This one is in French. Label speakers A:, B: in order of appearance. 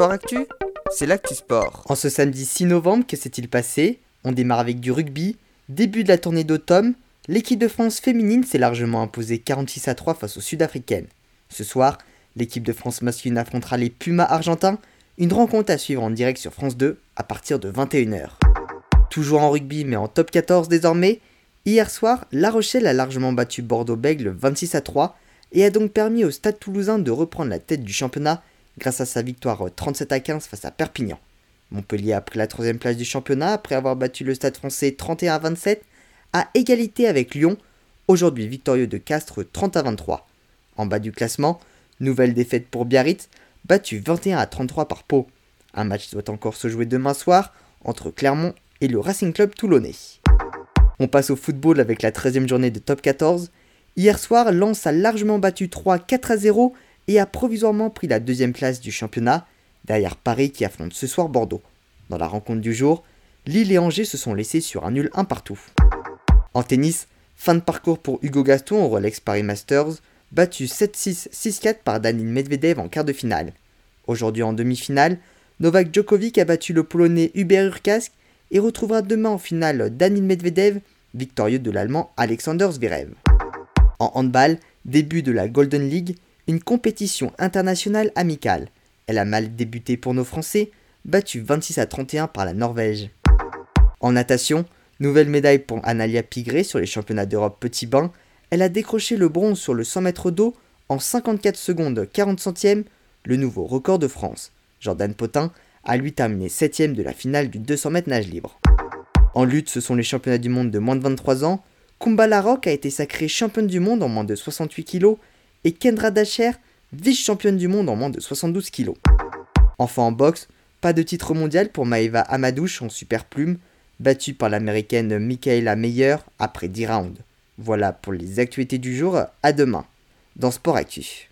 A: Sport Actu, c'est l'actu sport.
B: En ce samedi 6 novembre, que s'est-il passé? On démarre avec du rugby. Début de la tournée d'automne, l'équipe de France féminine s'est largement imposée 46 à 3 face aux Sud-Africaines. Ce soir, l'équipe de France masculine affrontera les Pumas argentins, une rencontre à suivre en direct sur France 2 à partir de 21h. Toujours en rugby mais en top 14 désormais, hier soir, La Rochelle a largement battu Bordeaux-Bègles 26 à 3 et a donc permis au Stade toulousain de reprendre la tête du championnat grâce à sa victoire 37 à 15 face à Perpignan. Montpellier a pris la troisième place du championnat après avoir battu le Stade français 31 à 27, à égalité avec Lyon, aujourd'hui victorieux de Castres 30 à 23. En bas du classement, nouvelle défaite pour Biarritz, battu 21 à 33 par Pau. Un match doit encore se jouer demain soir entre Clermont et le Racing Club toulonnais. On passe au football avec la 13e journée de top 14. Hier soir, Lens a largement battu 3 4 à 0 et a provisoirement pris la deuxième place du championnat, derrière Paris qui affronte ce soir Bordeaux. Dans la rencontre du jour, Lille et Angers se sont laissés sur un nul un partout. En tennis, fin de parcours pour Hugo Gaston au Rolex Paris Masters, battu 7-6, 6-4 par Danil Medvedev en quart de finale. Aujourd'hui en demi-finale, Novak Djokovic a battu le Polonais Hubert Urkask et retrouvera demain en finale Danil Medvedev, victorieux de l'Allemand Alexander Zverev. En handball, début de la Golden League, une compétition internationale amicale. Elle a mal débuté pour nos Français, battus 26 à 31 par la Norvège. En natation, nouvelle médaille pour Analia Pigré sur les championnats d'Europe petit bain. Elle a décroché le bronze sur le 100 mètres d'eau en 54 secondes 40 centièmes, le nouveau record de France. Jordan Potin a lui terminé 7ème de la finale du 200 mètres nage libre. En lutte, ce sont les championnats du monde de moins de 23 ans. Kumba Larocque a été sacrée championne du monde en moins de 68 kg et Kendra Dacher, vice-championne du monde en moins de 72 kg. Enfin en boxe, pas de titre mondial pour Maeva Amadouche en super plume, battue par l'américaine Michaela Meyer après 10 rounds. Voilà pour les actualités du jour, à demain dans Sport Actif.